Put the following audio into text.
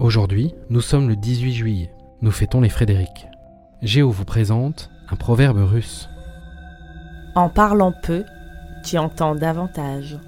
Aujourd'hui, nous sommes le 18 juillet. Nous fêtons les Frédéric. Géo vous présente un proverbe russe. En parlant peu, tu entends davantage.